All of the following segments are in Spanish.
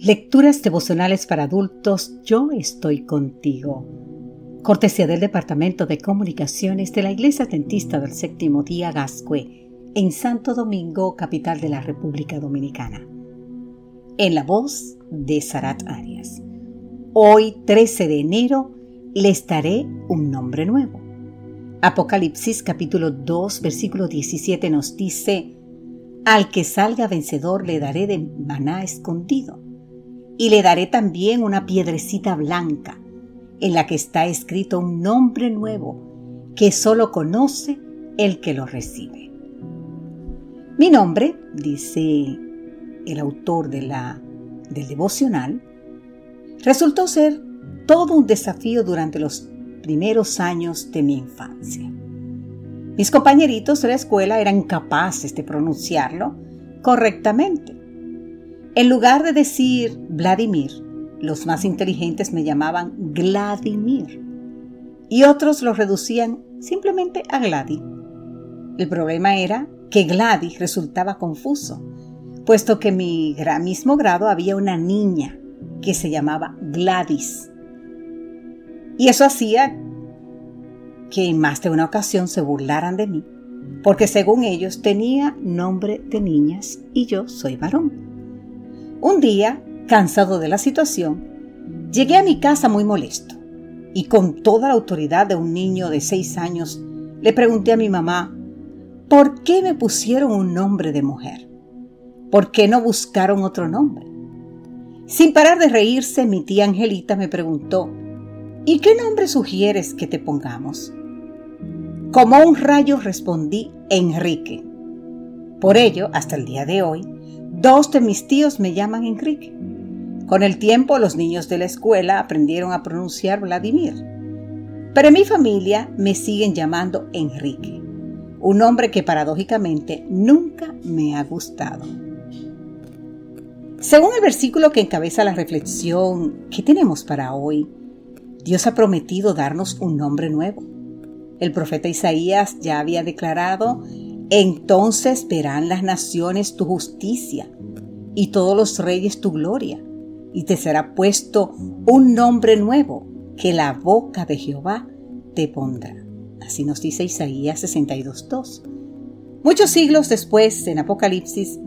Lecturas devocionales para adultos, yo estoy contigo. Cortesía del Departamento de Comunicaciones de la Iglesia Dentista del Séptimo Día Gascue, en Santo Domingo, capital de la República Dominicana. En la voz de Sarat Arias. Hoy, 13 de enero, les daré un nombre nuevo. Apocalipsis capítulo 2, versículo 17 nos dice, Al que salga vencedor le daré de maná escondido y le daré también una piedrecita blanca en la que está escrito un nombre nuevo que solo conoce el que lo recibe. Mi nombre, dice el autor de la, del devocional, resultó ser todo un desafío durante los primeros años de mi infancia. Mis compañeritos de la escuela eran capaces de pronunciarlo correctamente en lugar de decir Vladimir, los más inteligentes me llamaban Vladimir y otros lo reducían simplemente a Gladi. El problema era que Gladi resultaba confuso, puesto que en mi mismo grado había una niña que se llamaba Gladys. Y eso hacía que en más de una ocasión se burlaran de mí, porque según ellos tenía nombre de niñas y yo soy varón. Un día, cansado de la situación, llegué a mi casa muy molesto y con toda la autoridad de un niño de seis años le pregunté a mi mamá, ¿por qué me pusieron un nombre de mujer? ¿Por qué no buscaron otro nombre? Sin parar de reírse, mi tía Angelita me preguntó, ¿y qué nombre sugieres que te pongamos? Como un rayo respondí, Enrique. Por ello, hasta el día de hoy, Dos de mis tíos me llaman Enrique. Con el tiempo los niños de la escuela aprendieron a pronunciar Vladimir. Pero en mi familia me siguen llamando Enrique, un nombre que paradójicamente nunca me ha gustado. Según el versículo que encabeza la reflexión que tenemos para hoy, Dios ha prometido darnos un nombre nuevo. El profeta Isaías ya había declarado entonces verán las naciones tu justicia y todos los reyes tu gloria, y te será puesto un nombre nuevo que la boca de Jehová te pondrá. Así nos dice Isaías 62.2. Muchos siglos después, en Apocalipsis,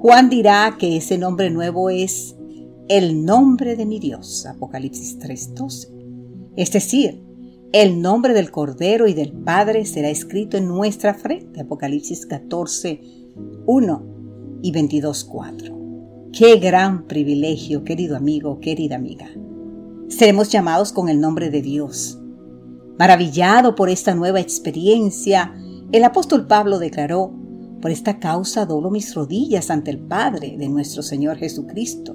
Juan dirá que ese nombre nuevo es el nombre de mi Dios, Apocalipsis 3.12. Es decir, el nombre del Cordero y del Padre será escrito en nuestra frente. Apocalipsis 14, 1 y 22, 4. Qué gran privilegio, querido amigo, querida amiga. Seremos llamados con el nombre de Dios. Maravillado por esta nueva experiencia, el apóstol Pablo declaró, por esta causa doblo mis rodillas ante el Padre de nuestro Señor Jesucristo,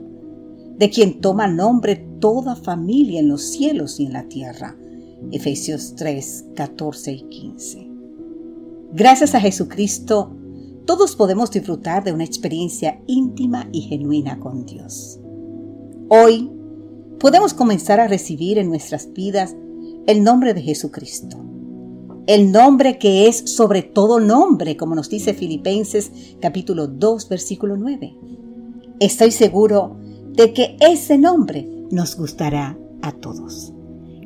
de quien toma nombre toda familia en los cielos y en la tierra Efesios 3, 14 y 15. Gracias a Jesucristo, todos podemos disfrutar de una experiencia íntima y genuina con Dios. Hoy podemos comenzar a recibir en nuestras vidas el nombre de Jesucristo. El nombre que es sobre todo nombre, como nos dice Filipenses capítulo 2, versículo 9. Estoy seguro de que ese nombre nos gustará a todos.